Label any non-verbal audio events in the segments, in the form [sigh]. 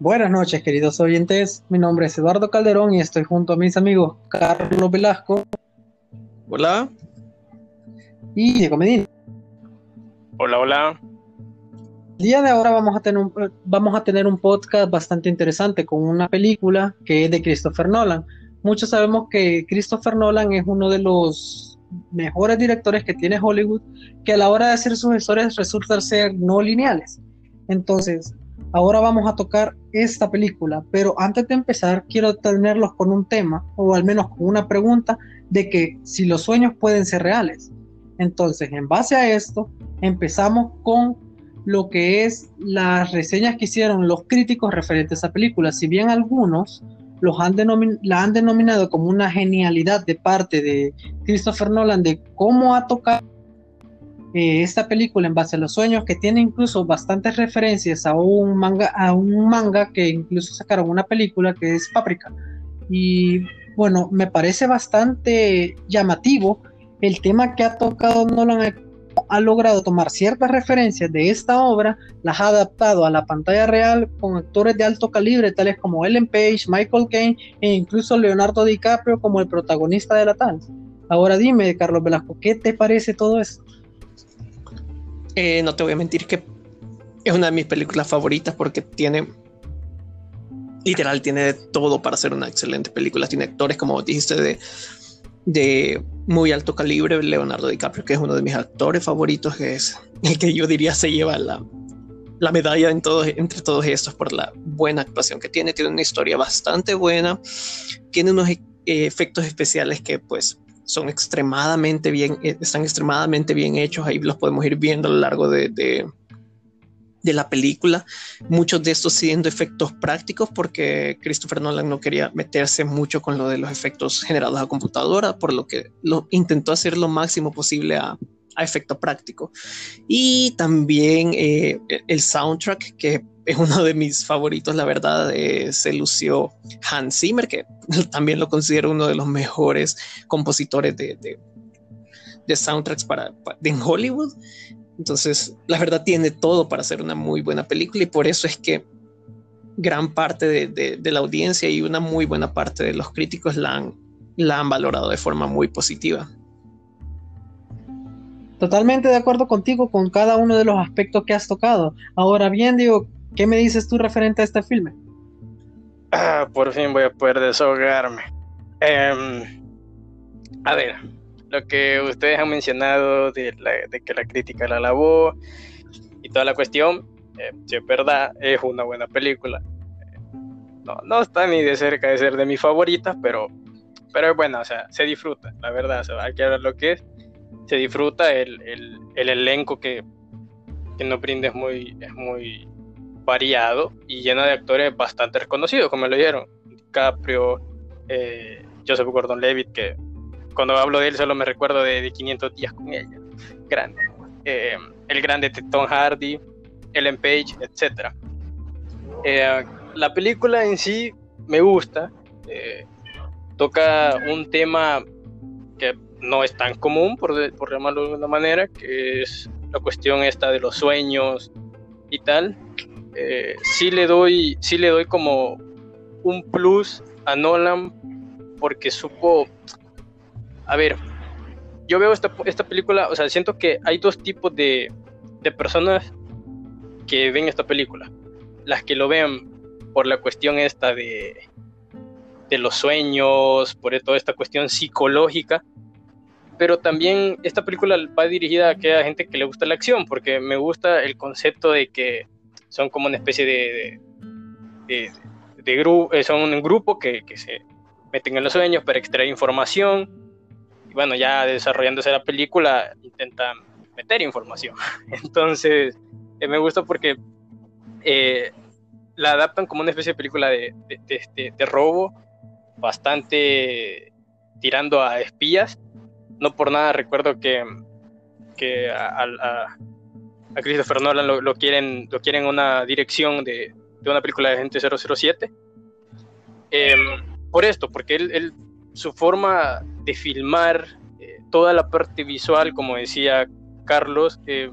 Buenas noches, queridos oyentes. Mi nombre es Eduardo Calderón y estoy junto a mis amigos Carlos Velasco. Hola. Y Diego Medina. Hola, hola. El día de ahora vamos a, tener un, vamos a tener un podcast bastante interesante con una película que es de Christopher Nolan. Muchos sabemos que Christopher Nolan es uno de los mejores directores que tiene Hollywood, que a la hora de hacer sus historias resultan ser no lineales. Entonces, Ahora vamos a tocar esta película, pero antes de empezar quiero tenerlos con un tema, o al menos con una pregunta, de que si los sueños pueden ser reales. Entonces, en base a esto, empezamos con lo que es las reseñas que hicieron los críticos referentes a esa película. Si bien algunos los han la han denominado como una genialidad de parte de Christopher Nolan de cómo ha tocado eh, esta película en base a los sueños, que tiene incluso bastantes referencias a un manga, a un manga que incluso sacaron una película que es Paprika. Y bueno, me parece bastante llamativo el tema que ha tocado Nolan ha logrado tomar ciertas referencias de esta obra, las ha adaptado a la pantalla real con actores de alto calibre, tales como Ellen Page, Michael Caine e incluso Leonardo DiCaprio como el protagonista de la tal. Ahora dime, Carlos Velasco, ¿qué te parece todo esto? Eh, no te voy a mentir que es una de mis películas favoritas porque tiene literal tiene de todo para ser una excelente película. Tiene actores, como dijiste, de, de muy alto calibre. Leonardo DiCaprio, que es uno de mis actores favoritos, que es el que yo diría se lleva la, la medalla en todos, entre todos estos por la buena actuación que tiene. Tiene una historia bastante buena. Tiene unos eh, efectos especiales que pues son extremadamente bien, eh, están extremadamente bien hechos, ahí los podemos ir viendo a lo largo de, de, la película, muchos de estos siendo efectos prácticos porque Christopher Nolan no quería meterse mucho con lo de los efectos generados a computadora, por lo que lo intentó hacer lo máximo posible a, a efecto práctico. Y también eh, el soundtrack, que es uno de mis favoritos, la verdad, eh, se lució Hans Zimmer, que [laughs] también lo considero uno de los mejores compositores de, de, soundtracks para, en Hollywood. Entonces, la verdad tiene todo para ser una muy buena película y por eso es que gran parte de, de la audiencia y una muy buena parte de los críticos la han, la han valorado de forma muy positiva. Totalmente de acuerdo contigo con cada uno de los aspectos que has tocado. Ahora bien, digo, ¿Qué me dices tú referente a este filme? Ah, por fin voy a poder desahogarme. Em, a ver, lo que ustedes han mencionado de, que la crítica la alabó y toda la cuestión, eh, si es verdad, es una buena película. No, no está ni de cerca de ser de mis favoritas, pero, pero es buena, o sea, se disfruta, la verdad, o hay que ver lo que es. Se disfruta el, el, elenco que, que nos brinda es muy, es muy variado y lleno de actores bastante reconocidos, como lo dijeron. DiCaprio, eh, Joseph Gordon-Levitt, que cuando hablo de él solo me recuerdo de, 500 días con ella. Grande. Eh, el grande Tom Hardy, Ellen Page, etc. Eh, la película en sí me gusta. toca un tema que no es tan común, por, por llamarlo de una manera, que es la cuestión esta de los sueños y tal. Eh, sí le doy, sí le doy como un plus a Nolan porque supo, a ver, yo veo esta, esta película, o sea, siento que hay dos tipos de, de personas que ven esta película. Las que lo ven por la cuestión esta de, de los sueños, por toda esta cuestión psicológica, pero también esta película va dirigida a aquella gente que le gusta la acción, porque me gusta el concepto de que son como una especie de, de, de, grupo, eh, son un grupo que, que, se meten en los sueños para extraer información. Y bueno, ya desarrollándose la película, intentan meter información. [laughs] Entonces, eh, me gusta porque eh, la adaptan como una especie de película de, de, robo, bastante tirando a espías. No por nada recuerdo que, que a, a Christopher Nolan lo, quieren lo quieren una dirección de, una película de Gente 007 em, por esto porque él, su forma de filmar eh, toda la parte visual como decía Carlos eh,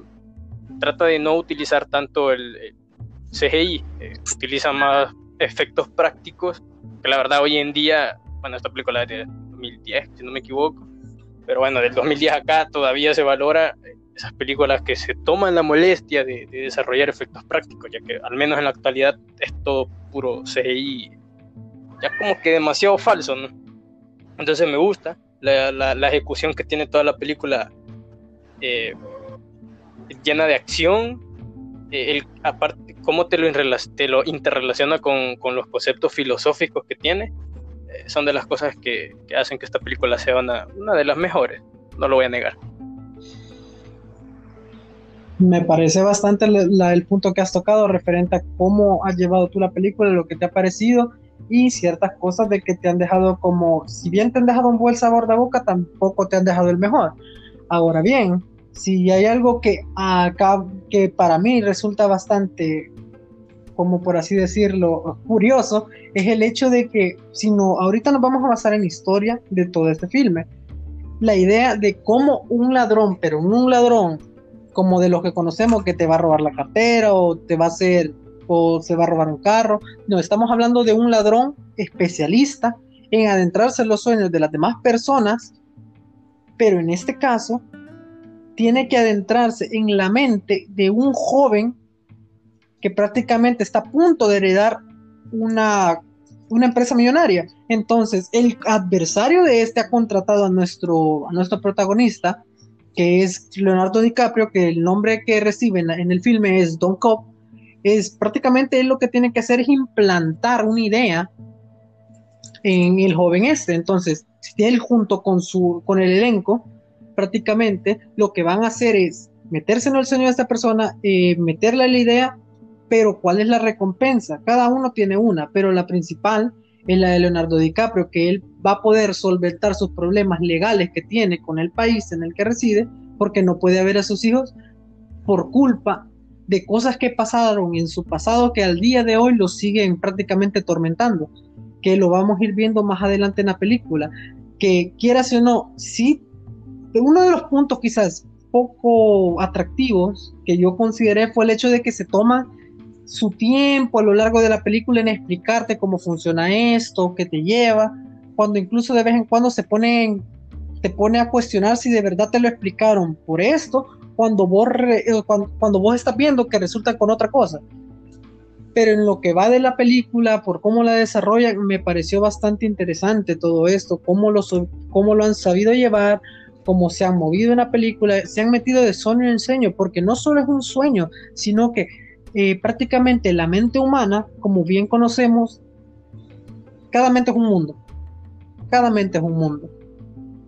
trata de no utilizar tanto el, CGI, eh, utiliza más efectos prácticos, que la verdad hoy en día, bueno, esta película es de 2010, si no me equivoco, pero bueno, del 2010 acá todavía se valora esas películas que se toman la molestia de, desarrollar efectos prácticos, ya que al menos en la actualidad es todo puro CGI, ya como que demasiado falso, ¿no? Entonces me gusta la, ejecución que tiene toda la película eh, llena de acción, eh, el, aparte, cómo te lo, te lo interrelaciona con, los conceptos filosóficos que tiene, eh, son de las cosas que, hacen que esta película sea una de las mejores, no lo voy a negar. Me parece bastante el punto que has tocado referente a cómo has llevado tú la película, lo que te ha parecido y ciertas cosas de que te han dejado como, si bien te han dejado un buen sabor de boca, tampoco te han dejado el mejor. Ahora bien, si hay algo que acá, que para mí resulta bastante, como por así decirlo, curioso, es el hecho de que, si no, ahorita nos vamos a basar en la historia de todo este filme. La idea de cómo un ladrón, pero un ladrón como de los que conocemos que te va a robar la cartera o te va a hacer o se va a robar un carro. No, estamos hablando de un ladrón especialista en adentrarse en los sueños de las demás personas, pero en este caso tiene que adentrarse en la mente de un joven que prácticamente está a punto de heredar una, una empresa millonaria. Entonces, el adversario de este ha contratado a nuestro, a nuestro protagonista que es Leonardo DiCaprio, que el nombre que recibe en, el filme es Don Cobb, es prácticamente lo que tiene que hacer es implantar una idea en el joven este. Entonces, él junto con, su, con el elenco, prácticamente lo que van a hacer es meterse en el sueño de esta persona, eh, meterle la idea, pero ¿cuál es la recompensa? Cada uno tiene una, pero la principal es la de Leonardo DiCaprio, que él va a poder solventar sus problemas legales que tiene con el país en el que reside, porque no puede ver a sus hijos por culpa de cosas que pasaron en su pasado que al día de hoy lo siguen prácticamente tormentando, que lo vamos a ir viendo más adelante en la película, que quieras o no, sí, uno de los puntos quizás poco atractivos que yo consideré fue el hecho de que se toma su tiempo a lo largo de la película en explicarte cómo funciona esto, qué te lleva, cuando incluso de vez en cuando se te pone a cuestionar si de verdad te lo explicaron por esto, cuando vos, eh, cuando, vos estás viendo que resulta con otra cosa. Pero en lo que va de la película, por cómo la desarrollan, me pareció bastante interesante todo esto, cómo lo, cómo lo han sabido llevar, cómo se han movido en la película, se han metido de sueño en sueño, porque no solo es un sueño, sino que eh, prácticamente la mente humana, como bien conocemos, cada mente es un mundo. Cada mente es un mundo.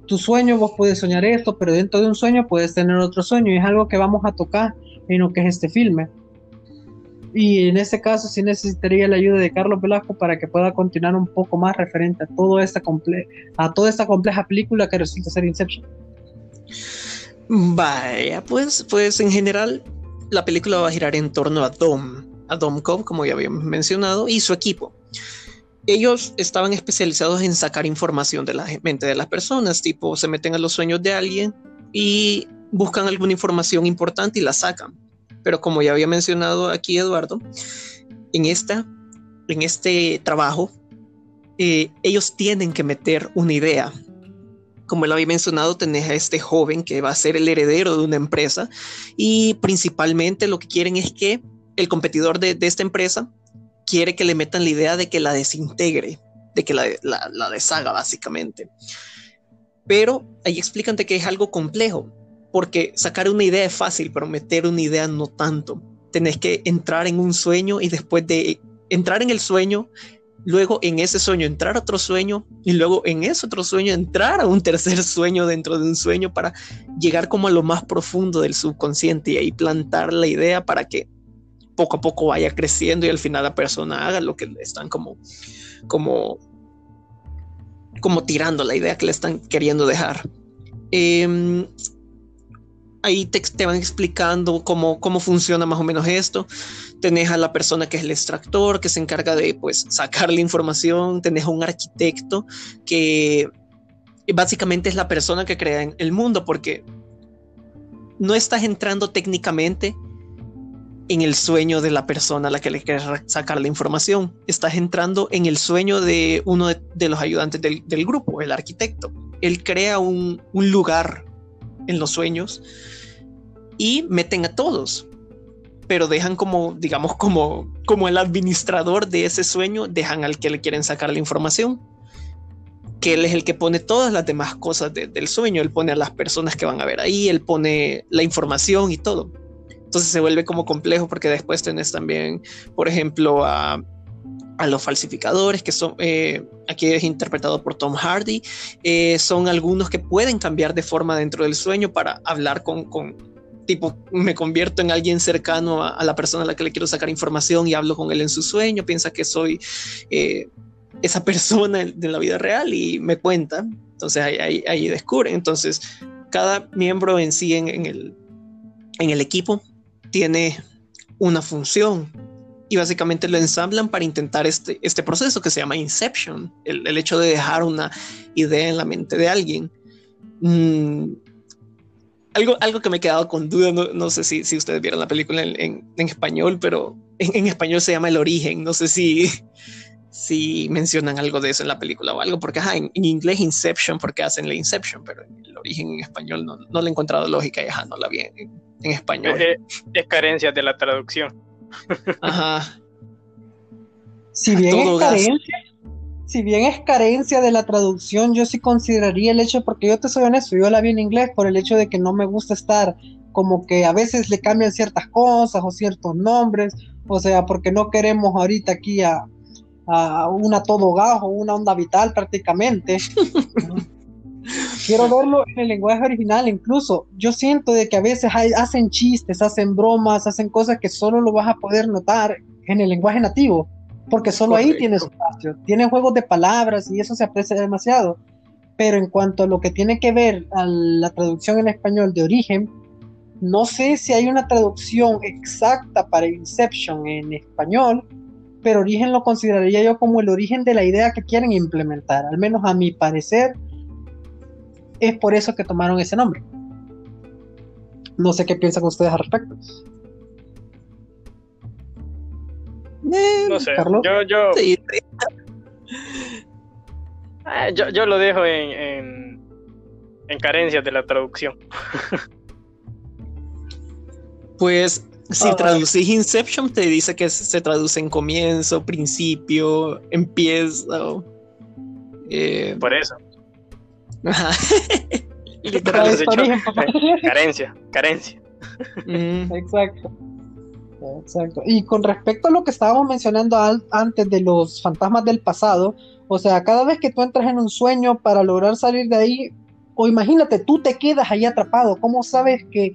Tu sueño, vos puedes soñar esto, pero dentro de un sueño puedes tener otro sueño y es algo que vamos a tocar en lo que es este filme. Y en este caso sí necesitaría la ayuda de Carlos Velasco para que pueda continuar un poco más referente a, todo esta a toda esta compleja película que resulta ser Inception. Vaya, pues, pues en general la película va a girar en torno a Dom, a Dom Cobb, como ya habíamos mencionado, y su equipo. Ellos estaban especializados en sacar información de la mente de las personas, tipo se meten a los sueños de alguien y buscan alguna información importante y la sacan. Pero como ya había mencionado aquí Eduardo, en, esta, en este trabajo, eh, ellos tienen que meter una idea como él había mencionado, tenés a este joven que va a ser el heredero de una empresa y principalmente lo que quieren es que el competidor de, esta empresa quiere que le metan la idea de que la desintegre, de que la, la, deshaga básicamente. Pero ahí explican que es algo complejo, porque sacar una idea es fácil, pero meter una idea no tanto. Tenés que entrar en un sueño y después de entrar en el sueño, luego en ese sueño entrar a otro sueño y luego en ese otro sueño entrar a un tercer [laughs] sueño dentro de un sueño para llegar como a lo más profundo del subconsciente y ahí plantar la idea para que poco a poco vaya creciendo y al final la persona haga lo que le están como como como tirando la idea que le están queriendo dejar. Em, ahí te, te, van explicando cómo, cómo funciona más o menos esto tenés a la persona que es el extractor, que se encarga de pues sacar la información, tenés a un arquitecto que básicamente es la persona que crea el mundo porque no estás entrando técnicamente en el sueño de la persona a la que le quieres sacar la información. Estás entrando en el sueño de uno de, los ayudantes del, grupo, el arquitecto. Él crea un, lugar en los sueños y meten a todos, pero dejan como, digamos, como, como el administrador de ese sueño, dejan al que le quieren sacar la información que él es el que pone todas las demás cosas del sueño, él pone a las personas que van a ver ahí, él pone la información y todo. Entonces se vuelve como complejo porque después tenés también, por ejemplo, a, los falsificadores, que son, eh, aquí es interpretado por Tom Hardy, eh, son algunos que pueden cambiar de forma dentro del sueño para hablar con, tipo, me convierto en alguien cercano a, la persona a la que le quiero sacar información y hablo con él en su sueño, piensa que soy eh, esa [laughs] persona de la vida real y me cuenta. Entonces ahí, ahí, descubren. Entonces, cada miembro en sí en, el, en el equipo tiene una función y básicamente lo ensamblan para intentar este, este proceso que se llama Inception, el, hecho de dejar una idea en la mente de alguien. Mm, algo, algo que me he quedado con duda, no, sé si, si, ustedes vieron la película en, español, pero en, español se llama El origen, no sé si, si mencionan algo de eso en la película o algo, porque en, inglés Inception, porque hacen la Inception, pero en el origen en español no, no le he encontrado lógica y ajá, no la vi en, en español. Es, carencia de la traducción. Ajá. Si bien es carencia, si bien es carencia de la traducción, yo sí consideraría el hecho, porque yo te soy honesto, yo la vi en inglés por el hecho de que no me gusta estar como que a veces le cambian ciertas cosas o ciertos nombres, o sea, porque no queremos ahorita aquí a, a una todo gajo, una onda vital prácticamente. [laughs] Quiero verlo en el lenguaje original, incluso. Yo siento de que a veces hacen chistes, hacen bromas, hacen cosas que solo lo vas a poder notar en el lenguaje nativo, porque solo ahí tienes espacio. Tiene juegos de palabras y eso se aprecia demasiado. Pero en cuanto a lo que tiene que ver a la traducción en español de origen, no sé si hay una traducción exacta para Inception en español, pero origen lo consideraría yo como el origen de la idea que quieren implementar, al menos a mi parecer es por eso que tomaron ese nombre. No sé qué piensan ustedes al respecto. No sé, yo, yo, ah, yo, yo, lo dejo en, en, en carencias de la traducción. pues si ah. traducís Inception, te dice que se traduce en comienzo, principio, empieza. Eh, por eso. [laughs] carencia, carencia. Mm. Exacto. Exacto. Y con respecto a lo que estábamos mencionando antes de los fantasmas del pasado, o sea, cada vez que tú entras en un sueño para lograr salir de ahí, o imagínate, tú te quedas ahí atrapado, ¿cómo sabes que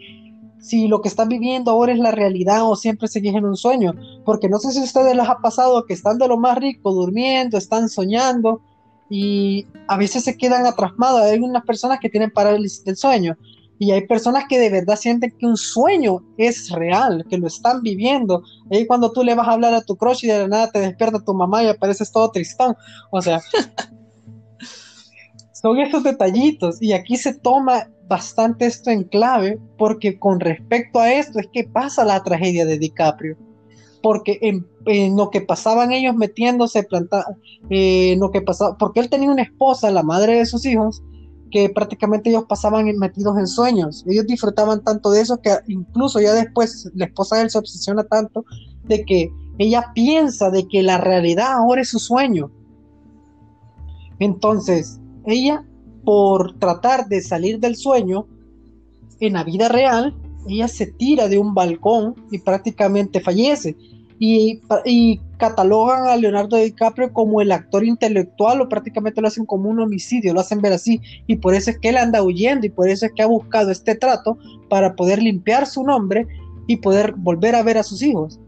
si lo que estás viviendo ahora es la realidad o siempre seguís en un sueño? Porque no sé si a ustedes les ha pasado que están de lo más rico, durmiendo, están soñando, y a veces se quedan atrasmados. Hay unas personas que tienen parálisis del sueño y hay personas que de verdad sienten que un sueño es real, que lo están viviendo. Ahí cuando tú le vas a hablar a tu crush y de la nada te despierta tu mamá y apareces todo tristón. O sea, [laughs] son estos detallitos y aquí se toma bastante esto en clave porque con respecto a esto es que pasa la tragedia de DiCaprio porque en, lo que pasaban ellos metiéndose, planta, eh, en lo que pasaba, porque él tenía una esposa, la madre de sus hijos, que prácticamente ellos pasaban metidos en sueños. Ellos disfrutaban tanto de eso que incluso ya después la esposa de él se obsesiona tanto de que ella piensa de que la realidad ahora es su sueño. Entonces, ella, por tratar de salir del sueño, en la vida real, ella se tira de un balcón y prácticamente fallece y, catalogan a Leonardo DiCaprio como el actor intelectual o prácticamente lo hacen como un homicidio, lo hacen ver así y por eso es que él anda huyendo y por eso es que ha buscado este trato para poder limpiar su nombre y poder volver a ver a sus hijos.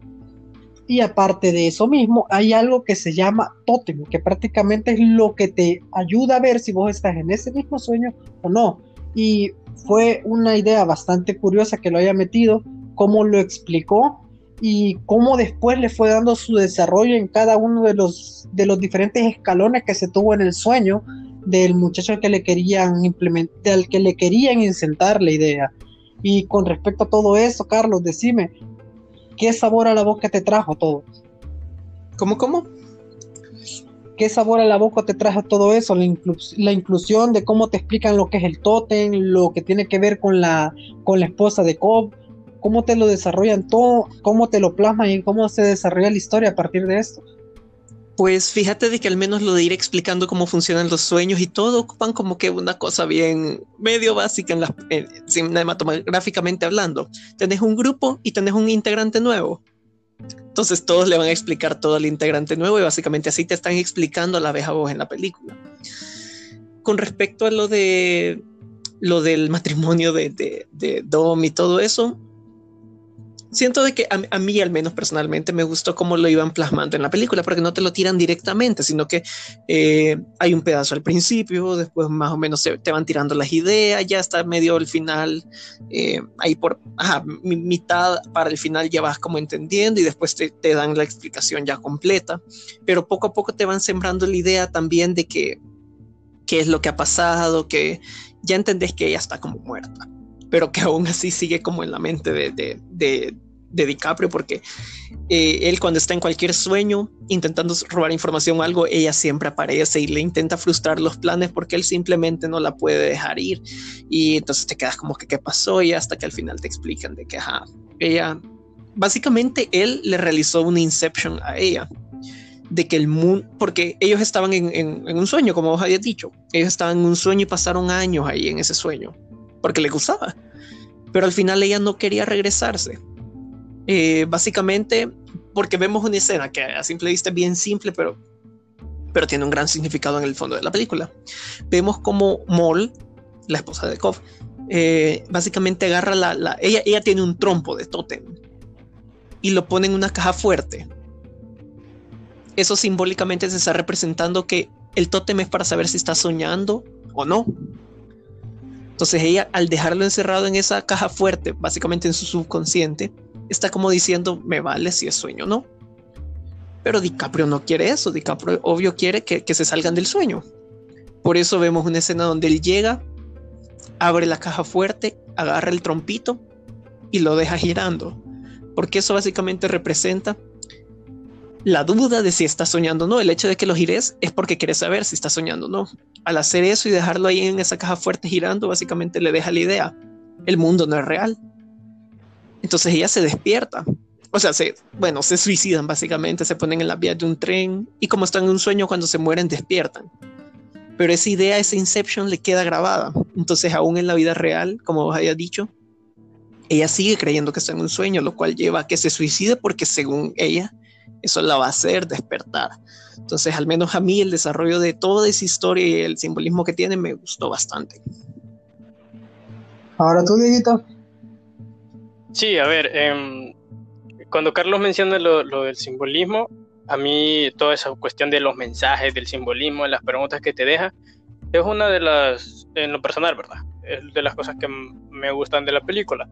Y aparte de eso mismo, hay algo que se llama tótem, que prácticamente es lo que te ayuda a ver si vos estás en ese mismo sueño o no. Y fue una idea bastante curiosa que lo haya metido, cómo lo explicó y cómo después le fue dando su desarrollo en cada uno de los, de los diferentes escalones que se tuvo en el sueño del muchacho al que le querían implementar, al que le querían incentar la idea. Y con respecto a todo eso, Carlos, decime, ¿qué sabor a la boca te trajo todo? ¿Cómo, cómo? ¿Qué sabor a la boca te trajo todo eso? La, la, inclusión de cómo te explican lo que es el tótem, lo que tiene que ver con la, con la esposa de Cobb, cómo te lo desarrollan todo, cómo te lo plasman y cómo se desarrolla la historia a partir de esto. Pues fíjate de que al menos lo de ir explicando cómo funcionan los sueños y todo ocupan como que una cosa bien medio básica en la cinematográficamente hablando. Tenés un grupo y tenés un integrante nuevo. Entonces todos le van a explicar todo al integrante nuevo y básicamente así te están explicando a la vez a vos en la película. Con respecto a lo de lo del matrimonio de, de, de Dom y todo eso, siento de que a, mí al menos personalmente me gustó cómo lo iban plasmando en la película, porque no te lo tiran directamente, sino que eh, hay un pedazo al principio, después más o menos te van tirando las ideas, ya está medio el final, eh, ahí por mitad para el final ya vas como entendiendo y después te, te, dan la explicación ya completa, pero poco a poco te van sembrando la idea también de que qué es lo que ha pasado, que ya entendés que ella está como muerta pero que aún así sigue como en la mente de, de, de, de DiCaprio, porque eh, él cuando está en cualquier sueño intentando robar información o algo, ella siempre aparece y le intenta frustrar los planes porque él simplemente no la puede dejar ir. Y entonces te quedas como que qué pasó y hasta que al final te explican de que, ajá, ella, básicamente él le realizó una inception a ella de que el mundo, porque ellos estaban en, en, en, un sueño, como vos habías dicho, ellos estaban en un sueño y pasaron años ahí en ese sueño porque le gustaba. Pero al final ella no quería regresarse. Eh, básicamente porque vemos una escena que a simple vista es bien simple, pero, pero tiene un gran significado en el fondo de la película. Vemos como Moll, la esposa de Kov, eh, básicamente agarra la, la, ella, ella tiene un trompo de tótem y lo pone en una caja fuerte. Eso simbólicamente se está representando que el tótem es para saber si está soñando o no. Entonces ella, al dejarlo encerrado en esa caja fuerte, básicamente en su subconsciente, está como diciendo, me vale si es sueño o no. Pero DiCaprio no quiere eso, DiCaprio obvio quiere que, que se salgan del sueño. Por eso vemos una escena donde él llega, abre la caja fuerte, agarra el trompito y lo deja girando. Porque eso básicamente representa la duda de si estás soñando o no. El hecho de que lo gires es porque quieres saber si estás soñando o no. Al hacer eso y dejarlo ahí en esa caja fuerte girando, básicamente le deja la idea. El mundo no es real. Entonces ella se despierta. O sea, se, bueno, se suicidan básicamente, se ponen en la vía de un tren y como están en un sueño, cuando se mueren despiertan. Pero esa idea, esa inception le queda grabada. Entonces aún en la vida real, como os había dicho, ella sigue creyendo que está en un sueño, lo cual lleva a que se suicide porque según ella, eso la va a hacer despertar. Entonces, al menos a mí el desarrollo de toda esa historia y el simbolismo que tiene me gustó bastante. Ahora tú, Dieguito. Sí, a ver, eh, cuando Carlos menciona lo, lo, del simbolismo, a mí toda esa cuestión de los mensajes, del simbolismo, de las preguntas que te deja, es una de las, en lo personal, ¿verdad? Es de las cosas que me gustan de la película.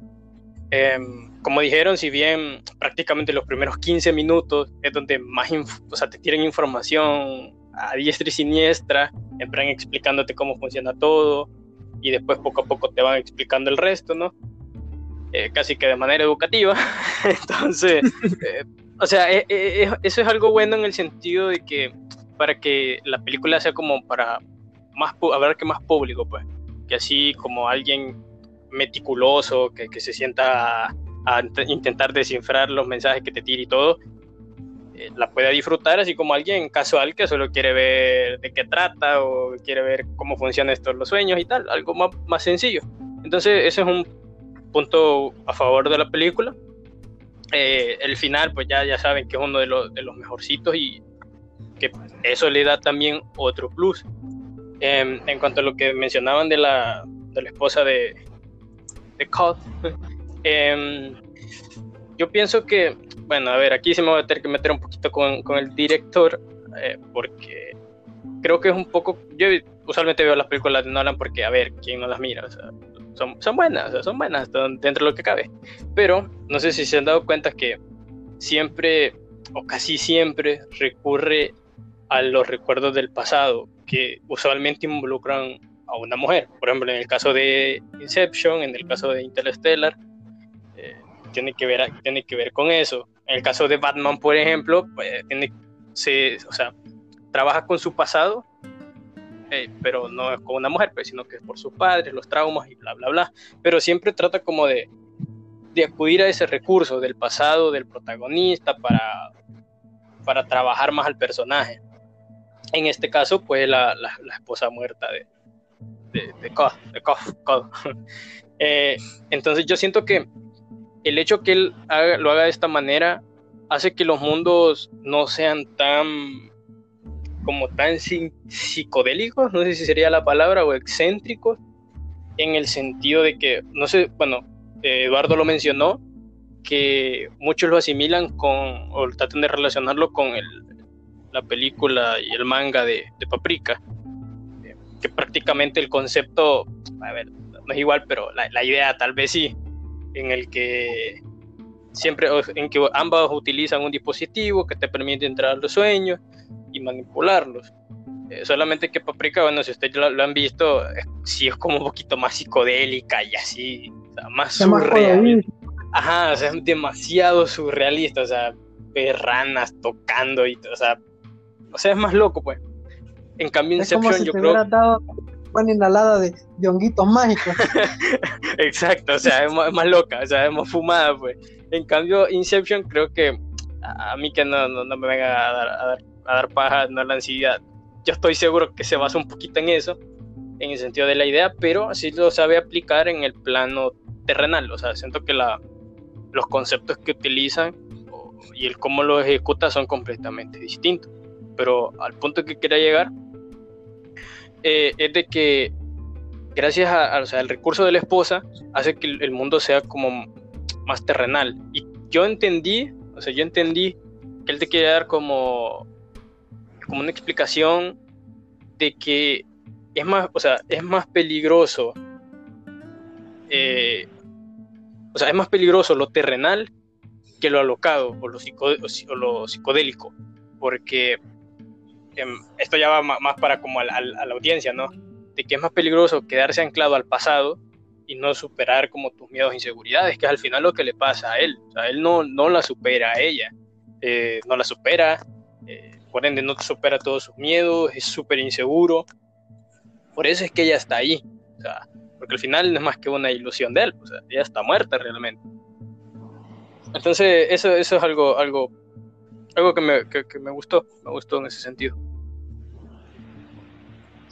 Eh, como dijeron, si bien prácticamente los primeros 15 minutos es donde más o sea, te tienen información a diestra y siniestra, entran explicándote cómo funciona todo y después poco a poco te van explicando el resto, ¿no? Eh, casi que de manera educativa. [laughs] Entonces, [laughs] eh, o sea, eh, eh, eso es algo bueno en el sentido de que para que la película sea como para más, ver que más público, pues, que así como alguien meticuloso, que, que se sienta a intentar descifrar los mensajes que te tira y todo, eh, la pueda disfrutar, así como alguien casual que solo quiere ver de qué trata o quiere ver cómo funcionan estos los sueños y tal, algo más, más sencillo. Entonces, ese es un punto a favor de la película. Eh, el final, pues ya, ya saben que es uno de los, de los mejorcitos y que eso le da también otro plus. Eh, en cuanto a lo que mencionaban de la, de la esposa de, de Cod, [laughs] Eh, yo pienso que, bueno, a ver, aquí sí me voy a tener que meter un poquito con, con el director, eh, porque creo que es un poco. Yo usualmente veo las películas de Nolan porque, a ver, ¿quién no las mira? O sea, son, son buenas, o sea, son buenas dentro de lo que cabe. Pero no sé si se han dado cuenta que siempre, o casi siempre, recurre a los recuerdos del pasado, que usualmente involucran a una mujer. Por ejemplo, en el caso de Inception, en el caso de Interstellar, tiene que ver, tiene que ver con eso. En el caso de Batman, por ejemplo, pues, tiene, se, o sea, trabaja con su pasado, eh, pero no es con una mujer, pues, sino que es por sus padres, los traumas y bla, bla, bla. Pero siempre trata como de, de acudir a ese recurso del pasado del protagonista para, para trabajar más al personaje. En este caso, pues la, la, esposa muerta de, [laughs] eh, entonces yo siento que el hecho que él lo haga de esta manera hace que los mundos no sean tan como tan psicodélicos, no sé si sería la palabra, o excéntricos, en el sentido de que, no sé, bueno, Eduardo lo mencionó, que muchos lo asimilan con, o tratan de relacionarlo con la película y el manga de Paprika, que prácticamente el concepto, a ver, no es igual, pero la, la idea tal vez sí, en el que siempre en que ambas utilizan un dispositivo que te permite entrar a los sueños y manipularlos. Eh, solamente que Paprika, bueno, si ustedes lo, han visto, sí es como un poquito más psicodélica y así, más surreal. Ajá, o sea, es demasiado surrealista, o sea, ranas tocando y, o sea, o sea, es más loco, pues. En cambio, Inception, yo creo. Dado una inhalada de, de honguitos mágicos. [laughs] Exacto, o sea, es más, loca, o sea, es más fumada, pues. En cambio, Inception, creo que a, mí que no, no, me venga a dar, a dar, a dar paja, no la ansiedad. Yo estoy seguro que se basa un poquito en eso, en el sentido de la idea, pero sí lo sabe aplicar en el plano terrenal. O sea, siento que la, los conceptos que utilizan y el cómo lo ejecuta son completamente distintos. Pero al punto que quería llegar eh, es de que gracias al recurso de la esposa hace que el mundo sea como más terrenal. Y yo entendí, o sea, yo entendí que él te quiere dar como, como una explicación de que es más, o sea, es más peligroso eh, o sea, es más peligroso lo terrenal que lo alocado o lo, lo psicodélico, porque esto ya va más para como a, la audiencia, ¿no? De que es más peligroso quedarse anclado al pasado y no superar como tus miedos e inseguridades, que es al final lo que le pasa a él. O sea, él no, no la supera a ella, eh, no la supera, eh, por ende no supera todos sus miedos, es súper inseguro. Por eso es que ella está ahí. O sea, porque al final no es más que una ilusión de él, o sea, ella está muerta realmente. Entonces, eso, eso es algo, algo, algo que me, que, me gustó, me gustó en ese sentido.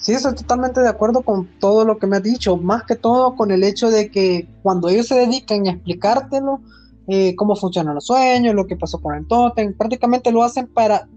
Sí, estoy totalmente de acuerdo con todo lo que me has dicho, más que todo con el hecho de que cuando ellos se dedican a explicártelo, eh, cómo funcionan los sueños, lo que pasó con el tótem, prácticamente lo hacen para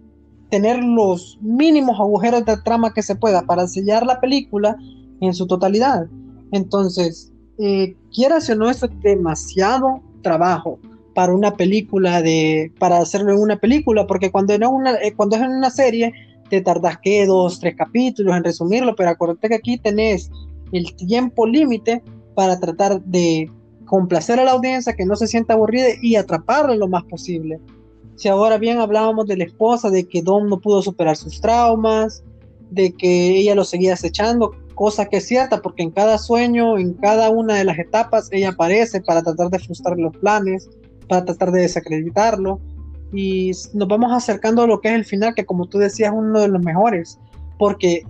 tener los mínimos agujeros de trama que se pueda, para sellar la película en su totalidad. Entonces, eh, quieras o no, es demasiado trabajo para una película de, para hacerlo en una película, porque cuando, una, eh, cuando es en una serie, te tardas que dos, tres capítulos en resumirlo, pero acuérdate que aquí tenés el tiempo límite para tratar de complacer a la audiencia, que no se sienta aburrida y atraparla lo más posible. Si ahora bien hablábamos de la esposa, de que Dom no pudo superar sus traumas, de que ella lo seguía acechando, cosa que es cierta porque en cada sueño, en cada una de las etapas, ella aparece para tratar de frustrar los planes, para tratar de desacreditarlo y nos vamos acercando a lo que es el final, que como tú decías uno de los mejores, porque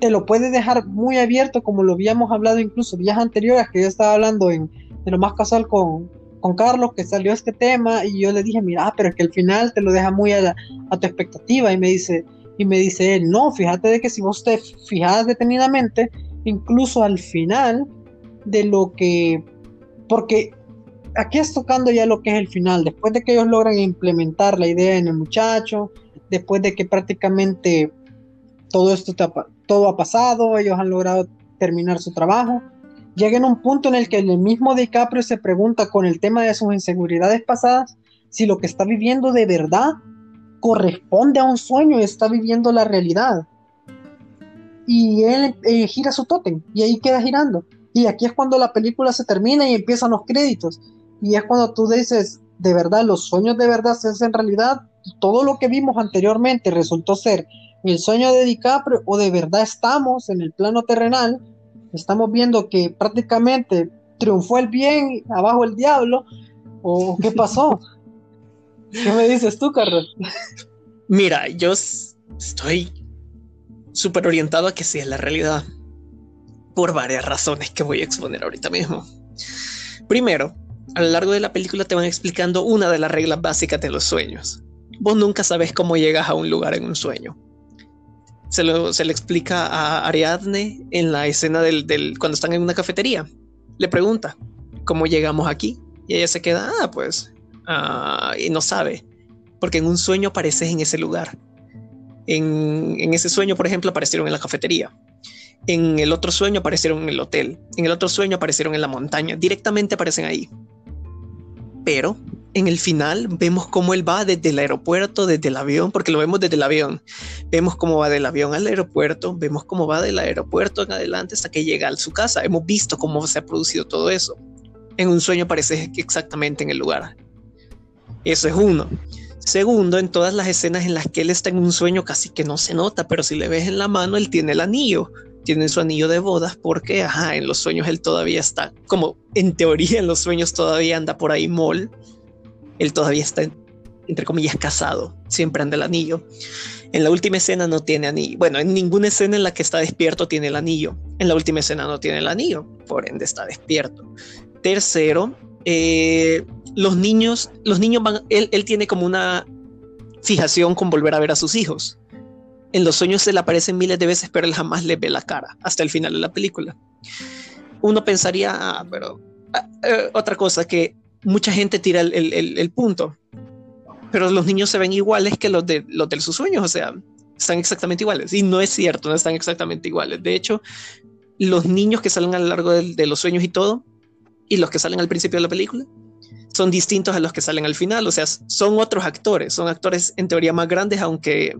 te lo puede dejar muy abierto como lo habíamos hablado incluso días anteriores, que yo estaba hablando en, de lo más casual con, con Carlos, que salió este tema, y yo le dije, mira, pero es que el final te lo deja muy a, a tu expectativa, y me dice, y me dice él, no, fíjate de que si vos te fijas detenidamente, incluso al final de lo que, porque aquí es tocando ya lo que es el final, después de que ellos logran implementar la idea en el muchacho, después de que prácticamente todo esto todo ha pasado, ellos han logrado terminar su trabajo, llega en un punto en el que el mismo DiCaprio se pregunta con el tema de sus inseguridades pasadas si lo que está viviendo de verdad corresponde a un sueño y está viviendo la realidad. Y él eh, gira su tótem y ahí queda girando. Y aquí es cuando la película se termina y empiezan los créditos. Y es cuando tú dices, de verdad, los sueños de verdad se hacen realidad. Todo lo que vimos anteriormente resultó ser el sueño de DiCaprio o de verdad estamos en el plano terrenal. Estamos viendo que prácticamente triunfó el bien, abajo el diablo ¿O qué pasó? ¿Qué me dices tú, Carlos? Mira, yo estoy súper orientado a que sí es la realidad por varias razones que voy a exponer ahorita mismo. Primero, a lo largo de la película te van explicando una de las reglas básicas de los sueños. Vos nunca sabes cómo llegas a un lugar en un sueño. Se, lo, se le explica a Ariadne en la escena del, del, cuando están en una cafetería. Le pregunta, ¿cómo llegamos aquí? Y ella se queda, ah, pues, uh, y no sabe, porque en un sueño apareces en ese lugar. En, en ese sueño, por ejemplo, aparecieron en la cafetería. En el otro sueño aparecieron en el hotel. En el otro sueño aparecieron en la montaña. Directamente aparecen ahí. Pero en el final vemos cómo él va desde el aeropuerto, desde el avión, porque lo vemos desde el avión. Vemos cómo va del avión al aeropuerto, vemos cómo va del aeropuerto en adelante hasta que llega a su casa. Hemos visto cómo se ha producido todo eso. En un sueño aparece exactamente en el lugar. Eso es uno. Segundo, en todas las escenas en las que él está en un sueño casi que no se nota, pero si le ves en la mano, él tiene el anillo tiene su anillo de bodas porque, ajá, en los sueños él todavía está, como en teoría en los sueños todavía anda por ahí mol, él todavía está, entre comillas, casado, siempre anda el anillo. En la última escena no tiene anillo. Bueno, en ninguna escena en la que está despierto tiene el anillo. En la última escena no tiene el anillo, por ende está despierto. Tercero, eh, los niños, los niños van, él, él tiene como una fijación con volver a ver a sus hijos en los sueños se le aparecen miles de veces, pero él jamás le ve la cara hasta el final de la película. Uno pensaría, ah, pero ah, eh, otra cosa, que mucha gente tira el, punto, pero los niños se ven iguales que los de, los de sus sueños, o sea, están exactamente iguales. Y no es cierto, no están exactamente iguales. De hecho, los niños que salen a lo largo de los sueños y todo, y los que salen al principio de la película, son distintos a los que salen al final, o sea, son otros actores, son actores en teoría más grandes, aunque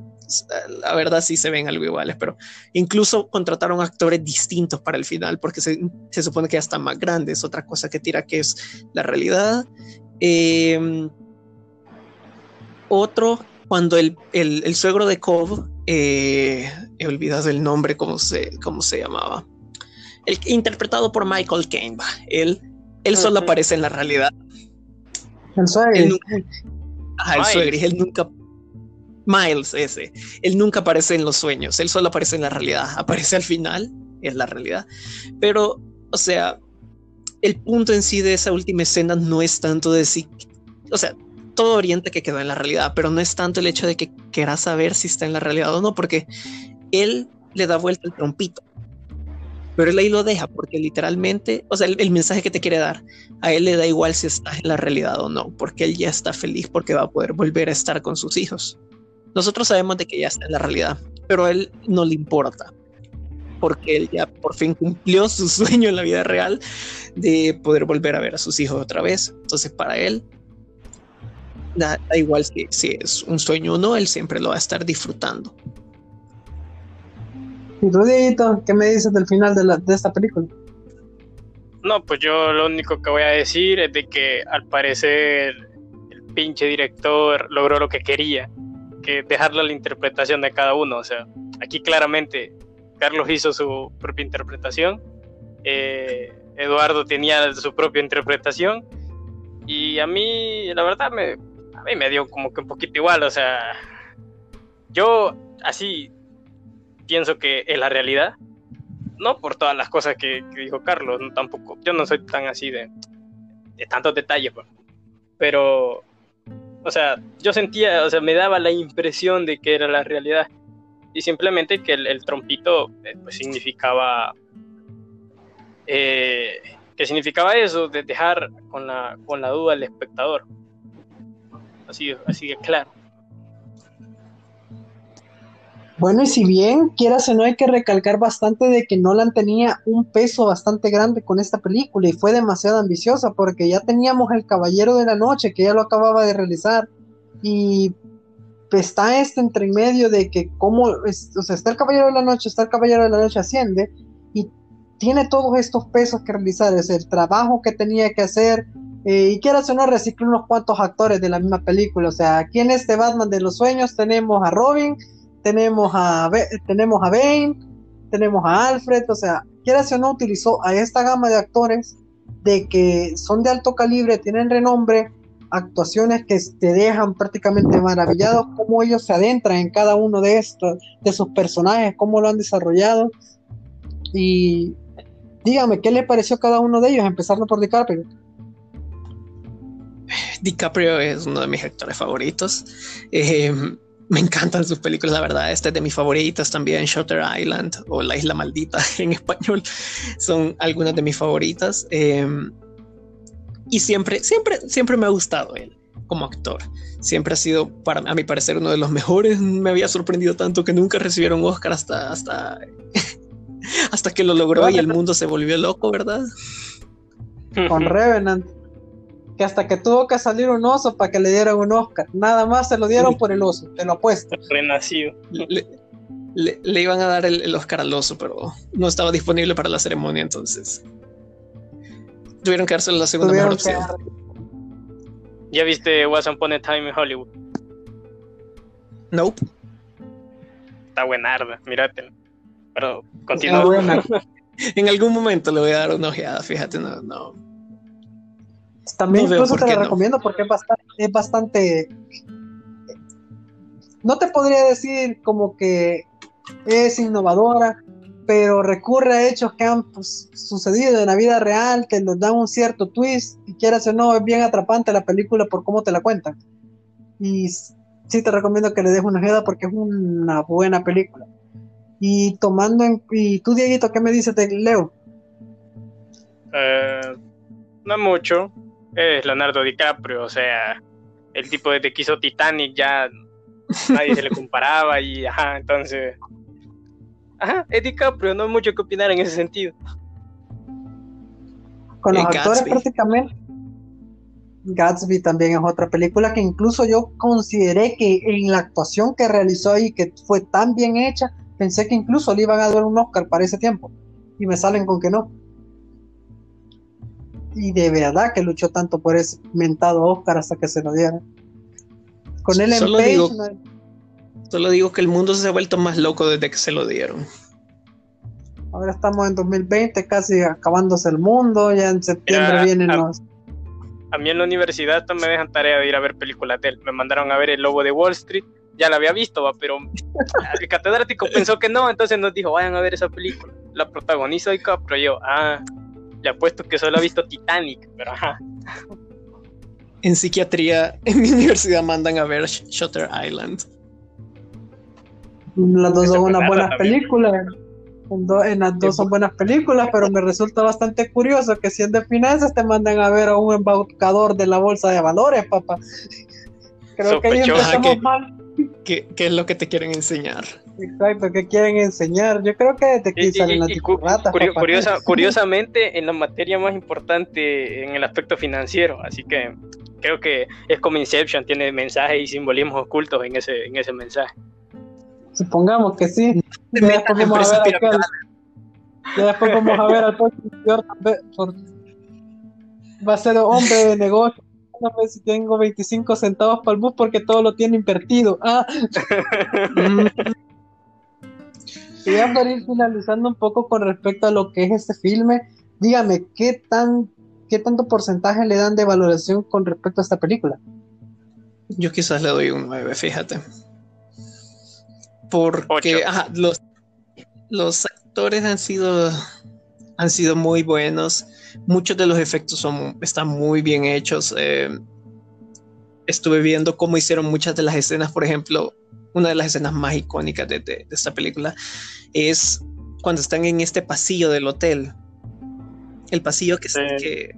la verdad sí se ven algo iguales, pero incluso contrataron actores distintos para el final porque se, se supone que ya están más grandes, otra cosa que tira que es la realidad. Em, otro, cuando el, el, el, suegro de Cobb, eh, he olvidado el nombre, cómo se, cómo se llamaba, el, interpretado por Michael Caine, él, él solo aparece en la realidad. El suegro. Él el suegro, él nunca Miles ese, él nunca aparece en los sueños, él solo aparece en la realidad, aparece al final, es la realidad. Pero, o sea, el punto en sí de esa última escena no es tanto decir, o sea, todo orienta que queda en la realidad, pero no es tanto el hecho de que quiera saber si está en la realidad o no, porque él le da vuelta el trompito. Pero él ahí lo deja porque literalmente, o sea, el, mensaje que te quiere dar, a él le da igual si está en la realidad o no, porque él ya está feliz porque va a poder volver a estar con sus hijos. Nosotros sabemos de que ya está en la realidad, pero a él no le importa, porque él ya por fin cumplió su sueño en la vida real de poder volver a ver a sus hijos otra vez. Entonces, para él, da, igual si, si, es un sueño o no, él siempre lo va a estar disfrutando. Rudito, ¿qué me dices del final de, la, de esta película? No, pues yo lo único que voy a decir es de que al parecer el pinche director logró lo que quería que dejarlo a la interpretación de cada uno. O sea, aquí claramente Carlos hizo su propia interpretación, eh, Eduardo tenía su propia interpretación y a mí, la verdad, me, a mí me dio como que un poquito igual. O sea, yo así pienso que es la realidad, no por todas las cosas que, dijo Carlos, tampoco, yo no soy tan así de, de tantos detalles, pues. pero o sea, yo sentía, o sea, me daba la impresión de que era la realidad. Y simplemente que el, trompito eh, pues significaba eh, que significaba eso, de dejar con la, con la duda al espectador. Así, así de claro. Bueno, y si bien quieras o no, hay que recalcar bastante de que Nolan tenía un peso bastante grande con esta película y fue demasiado ambiciosa porque ya teníamos El Caballero de la Noche, que ya lo acababa de realizar, y está este entre medio de que como, o sea, está El Caballero de la Noche, está El Caballero de la Noche asciende y tiene todos estos pesos que realizar, es el trabajo que tenía que hacer, eh, y quieras o no, reciclar unos cuantos actores de la misma película, o sea, aquí en este Batman de los sueños tenemos a Robin, tenemos a, tenemos a Bane, tenemos a Alfred, o sea, quieras o no, utilizó a esta gama de actores de que son de alto calibre, tienen renombre, actuaciones que te dejan prácticamente maravillados, cómo ellos se adentran en cada uno de estos, de sus personajes, cómo lo han desarrollado. Y dígame, ¿qué le pareció a cada uno de ellos? Empezando por DiCaprio. DiCaprio es uno de mis actores favoritos. Eh, me encantan sus películas, la verdad. Este es de mis favoritas también, Shutter Island o La Isla Maldita [laughs] en español. Son algunas de mis favoritas. Eh, y siempre, siempre, siempre me ha gustado él como actor. Siempre ha sido, para, a mi parecer, uno de los mejores. Me había sorprendido tanto que nunca recibieron un Oscar hasta, hasta, [laughs] hasta que lo logró y el mundo se volvió loco, ¿verdad? Con [laughs] Revenant que hasta que tuvo que salir un oso para que le dieran un Oscar. Nada más se lo dieron por el oso, te lo apuesto. Renacido. Le, le, iban a dar el, Oscar al oso, pero no estaba disponible para la ceremonia, entonces tuvieron que dárselo la segunda mejor opción. ¿Ya viste Once Upon a Time en Hollywood? Nope. Está buenarda, mírate. Pero continúa. [laughs] en algún momento le voy a dar una ojeada, fíjate, no, no también incluso te la recomiendo porque es bastante, es bastante. No te podría decir como que es innovadora, pero recurre a hechos que han pues, sucedido en la vida real, que nos dan un cierto twist, y quieras o no, es bien atrapante la película por cómo te la cuentan. Y sí te recomiendo que le des una jeda porque es una buena película. Y tomando en. ¿Y tú, Dieguito, qué me dices de Leo? Eh, no mucho es Leonardo DiCaprio, o sea, el tipo de que quiso Titanic ya nadie se le comparaba y ajá, entonces ajá, es DiCaprio, no hay mucho que opinar en ese sentido. Con los actores prácticamente. Gatsby también es otra película que incluso yo consideré que en la actuación que realizó ahí, que fue tan bien hecha, pensé que incluso le iban a dar un Oscar para ese tiempo. Y me salen con que no y de verdad que luchó tanto por ese mentado Oscar hasta que se lo dieron. Con él en solo digo, solo digo que el mundo se ha vuelto más loco desde que se lo dieron. Ahora estamos en 2020, casi acabándose el mundo, ya en septiembre vienen los... A mí en la universidad no me dejan tarea de ir a ver películas de él. Me mandaron a ver El Lobo de Wall Street, ya la había visto, pero [laughs] el catedrático pensó que no, entonces nos dijo, vayan a ver esa película. La protagoniza pero yo, ah, le apuesto que solo ha visto Titanic, pero ajá. En psiquiatría, en mi [laughs] universidad mandan a ver Shutter Island. Las dos son unas buenas películas. En, las dos son buenas películas, pero me resulta bastante curioso que si es de finanzas te mandan a ver a un embaucador de la bolsa de valores, papá. Creo que ahí empezamos mal. ¿Qué, ¿Qué, es lo que te quieren enseñar? Exacto, ¿qué quieren enseñar? Yo creo que desde aquí salen las curiosa, Curiosamente, en la materia más importante en el aspecto financiero, así que creo que es como Inception, tiene mensajes y simbolismos ocultos en ese, en ese mensaje. Supongamos que sí. Ya después vamos a ver ya después vamos a ver al va a ser hombre de negocio si tengo 25 centavos para el bus porque todo lo tiene invertido. Ah. [laughs] y ya para ir finalizando un poco con respecto a lo que es este filme, dígame, ¿qué, tan, ¿qué tanto porcentaje le dan de valoración con respecto a esta película? Yo quizás le doy un 9, fíjate. Porque los, los actores han sido, han sido muy buenos Muchos de los efectos son, están muy bien hechos. Eh, estuve viendo cómo hicieron muchas de las escenas, por ejemplo, una de las escenas más icónicas de, esta película es cuando están en este pasillo del hotel. El pasillo que, que,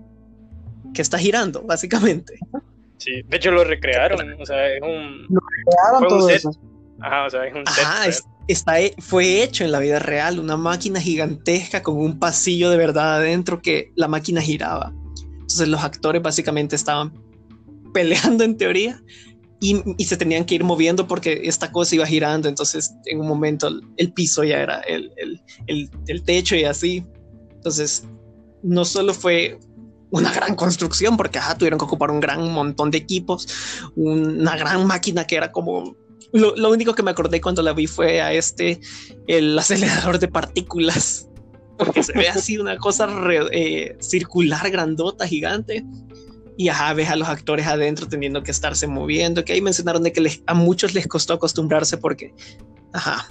que, está girando, básicamente. Sí, de hecho lo recrearon. O sea, es un. Lo recrearon todo eso. Ajá, o sea, es un set está, fue hecho en la vida real, una máquina gigantesca con un pasillo de verdad adentro que la máquina giraba. Entonces los actores básicamente estaban peleando en teoría y, se tenían que ir moviendo porque esta cosa iba girando. Entonces en un momento el, piso ya era el, el, techo y así. Entonces no solo fue una gran construcción porque tuvieron que ocupar un gran montón de equipos, una gran máquina que era como lo, único que me acordé cuando la vi fue a este, el acelerador de partículas porque se ve así una cosa eh, circular, grandota, gigante. Y ajá, ves a los actores adentro teniendo que estarse moviendo, que ahí mencionaron de que a muchos les costó acostumbrarse porque, ajá,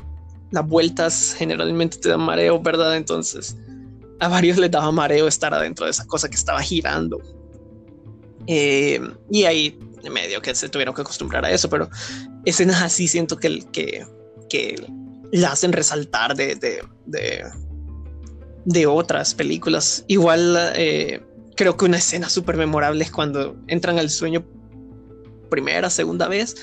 las vueltas generalmente te dan mareo, ¿verdad? Entonces, a varios les daba mareo estar adentro de esa cosa que estaba girando. Eh, y ahí medio que se tuvieron que acostumbrar a eso, pero escenas así siento que, que, que la hacen resaltar de, de, de, de otras películas. Igual eh, creo que una escena súper memorable es cuando entran al sueño primera, segunda vez,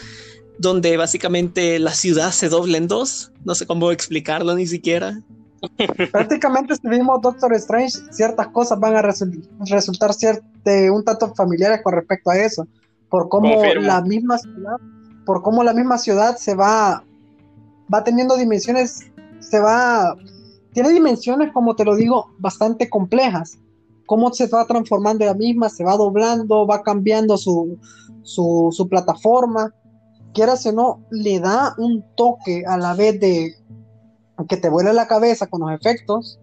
donde básicamente la ciudad se dobla en dos. No sé cómo explicarlo ni siquiera. [laughs] Prácticamente si vimos Doctor Strange, ciertas cosas van a resultar un tanto familiares con respecto a eso, por cómo la misma ciudad, por cómo la misma ciudad se va, va teniendo dimensiones, se va, tiene dimensiones, como te lo digo, bastante complejas. Cómo se va transformando la misma, se va doblando, va cambiando su, su, su plataforma. Quieras o no, le da un toque a la vez de que te vuela la cabeza con los efectos,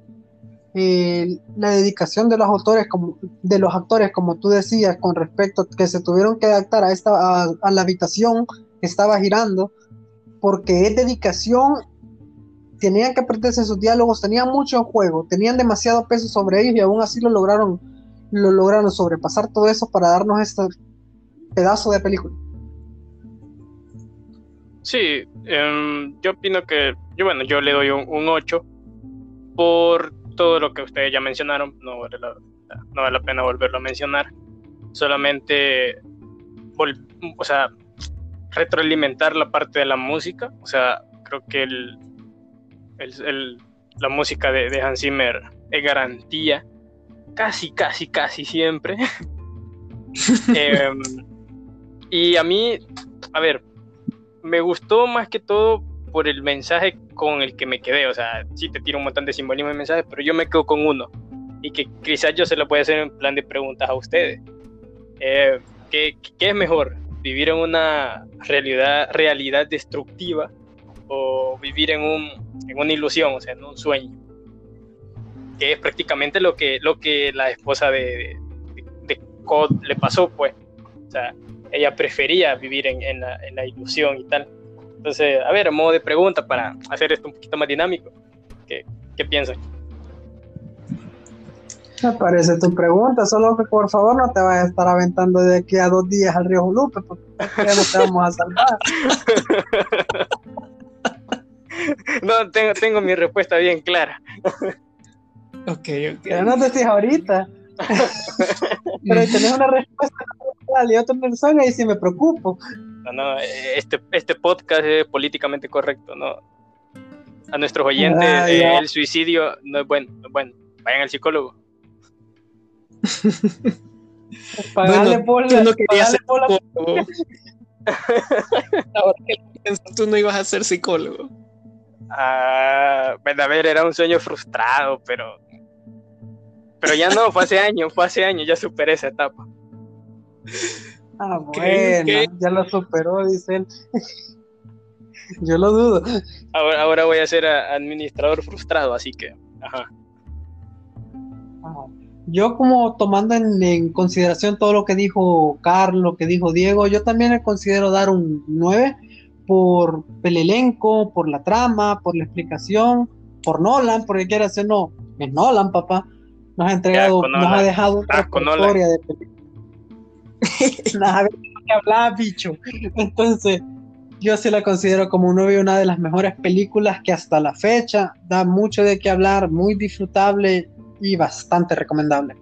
eh, la dedicación de los autores, como, de los actores, como tú decías, con respecto a que se tuvieron que adaptar a, esta, a, la habitación que estaba girando, porque es dedicación, tenían que aprenderse sus diálogos, tenían mucho juego, tenían demasiado peso sobre ellos y aún así lo lograron, lo lograron sobrepasar todo eso para darnos este pedazo de película. Sí, em, yo opino que, yo bueno, yo le doy un, 8 por todo lo que ustedes ya mencionaron, no vale la, no vale la pena volverlo a mencionar, solamente, o sea, retroalimentar la parte de la música, o sea, creo que el, el, la música de, de, Hans Zimmer es garantía, casi, casi, casi siempre. [laughs] Em, y a mí, a ver, me gustó más que todo por el mensaje con el que me quedé. O sea, sí te tiro un montón de simbolismo y mensajes, pero yo me quedo con uno. Y que quizás yo se lo pueda hacer en plan de preguntas a ustedes. Eh, ¿qué, es mejor? ¿Vivir en una realidad, realidad destructiva o vivir en, un, en una ilusión, o sea, en un sueño? Que es prácticamente lo que, lo que la esposa de, de, de Cod le pasó, pues. O sea, ella prefería vivir en, la, ilusión y tal. Entonces, a ver, modo de pregunta para hacer esto un poquito más dinámico, ¿qué, qué piensan? Me parece tu pregunta, solo que por favor no te vayas a estar aventando de aquí a dos días al río Julupe, porque ya no te vamos a salvar. [laughs] no, tengo, tengo mi respuesta bien clara. ok, ok. Pero no te decís ahorita. Pero tenés una respuesta y otra persona y si me preocupo. No, no, este, este podcast es políticamente correcto, ¿no? A nuestros oyentes, ah, eh, el suicidio no es bueno, bueno. Vayan al psicólogo. Pagarle por la, no querías ser psicólogo. [laughs] Ahora que tú no ibas a ser psicólogo. Ah, bueno, a ver, era un sueño frustrado, pero pero ya no, fue hace años, fue hace años, ya superé esa etapa. Ah, bueno, ya lo superó, dicen. Yo lo dudo. Ahora, ahora voy a ser administrador frustrado, así que, ajá. Ah, yo como tomando en, consideración todo lo que dijo Carlos, lo que dijo Diego, yo también le considero dar un 9 por el elenco, por la trama, por la explicación, por Nolan, porque quiera hacer no, es Nolan, papá. Nos ha entregado, nos ha dejado una historia de película [laughs] Nada que hablar, bicho. Entonces, yo sí la considero como una de las mejores películas que hasta la fecha da mucho de qué hablar, muy disfrutable y bastante recomendable.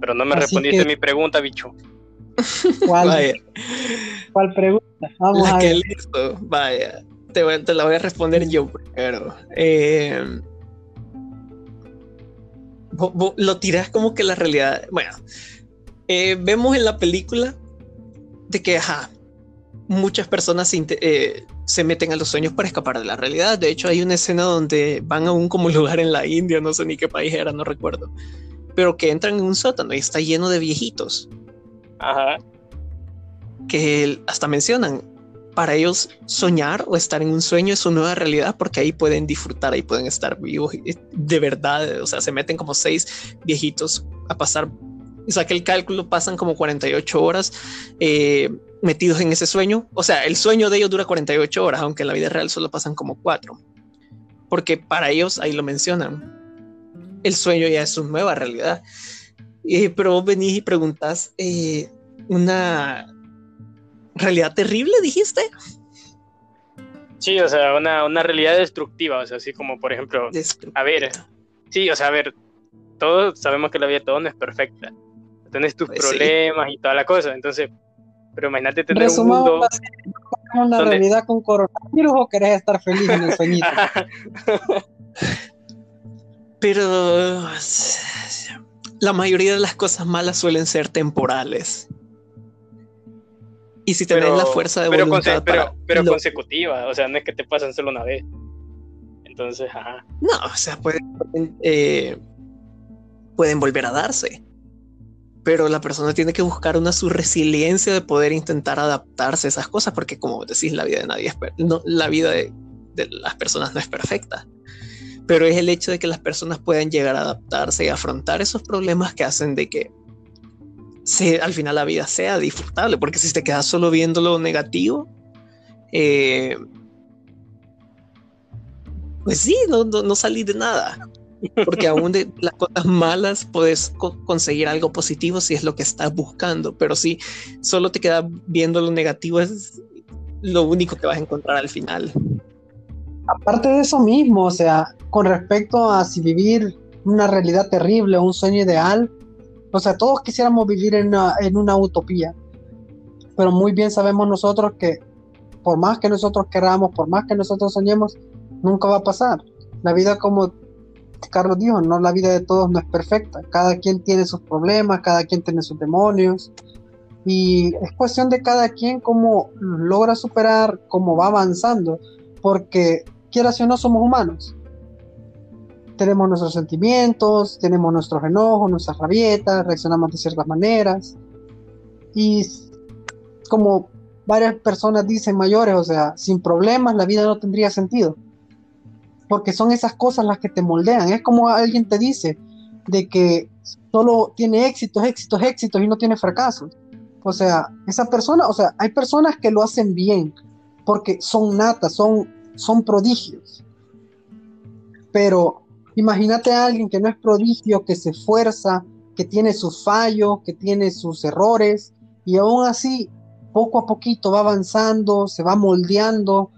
Pero no me respondiste mi pregunta, bicho. ¿Cuál, ¿Cuál pregunta? Vamos a ver. listo, vaya. Te, te, la voy a responder yo primero. Eh, lo tiras como que la realidad. Bueno, eh, vemos en la película de que, ajá, muchas personas eh, se, meten a los sueños para escapar de la realidad. De hecho, hay una escena donde van a un como [laughs] lugar en la India, no sé ni qué país era, no recuerdo, pero que entran en un sótano y está lleno de viejitos. Que hasta mencionan, para ellos soñar o estar en un sueño es su nueva realidad porque ahí pueden disfrutar, ahí pueden estar vivos de verdad. O sea, se meten como seis viejitos a pasar. O sea, que el cálculo pasan como 48 horas eh, metidos en ese sueño. O sea, el sueño de ellos dura 48 horas, aunque en la vida real solo pasan como cuatro. Porque para ellos, ahí lo mencionan, el sueño ya es su nueva realidad. Eh, pero vos venís y preguntas eh, una realidad terrible, dijiste. Sí, o sea, una, realidad destructiva, o sea, así como por ejemplo, a ver, sí, o sea, a ver, todos sabemos que la vida de todos no es perfecta. Tienes tus pues problemas y toda la cosa, entonces, pero imagínate tener un mundo... Una realidad con coronavirus o querés estar feliz en el sueñito. [laughs] pero la mayoría de las cosas malas suelen ser temporales. Y si tenés la fuerza de pero voluntad pero, pero consecutiva, o sea, no es que te pasen solo una vez. Entonces, ajá. No, o sea, pueden, eh, pueden volver a darse. Pero la persona tiene que buscar una su resiliencia de poder intentar adaptarse a esas cosas, porque como decís, la vida de nadie es no, la vida de, de las personas no es perfecta. Pero es el hecho de que las personas puedan llegar a adaptarse y afrontar esos problemas que hacen de que al final la vida sea disfrutable, porque si te quedas solo viendo lo negativo, eh, pues sí, no, no, salí de nada. Porque aún de las cosas malas puedes conseguir algo positivo si es lo que estás buscando, pero si solo te quedas viendo lo negativo es lo único que vas a encontrar al final. Aparte de eso mismo, o sea, con respecto a si vivir una realidad terrible o un sueño ideal, o sea, todos quisiéramos vivir en una, utopía, pero muy bien sabemos nosotros que por más que nosotros queramos, por más que nosotros soñemos, nunca va a pasar. La vida, como Carlos dijo, no la vida de todos no es perfecta. Cada quien tiene sus problemas, cada quien tiene sus demonios. Y es cuestión de cada quien cómo logra superar, cómo va avanzando, porque quieras o no somos humanos tenemos nuestros sentimientos, tenemos nuestros enojos, nuestras rabietas, reaccionamos de ciertas maneras. Y como varias personas dicen mayores, o sea, sin problemas la vida no tendría sentido. Porque son esas cosas las que te moldean. Es como alguien te dice de que solo tiene éxitos, éxitos, éxitos y no tiene fracasos. O sea, esa persona, o sea, hay personas que lo hacen bien porque son natas, son, son prodigios. Pero Imagínate a alguien que no es prodigio, que se esfuerza, que tiene sus fallos, que tiene sus errores, y aún así, poco a poquito va avanzando, se va moldeando.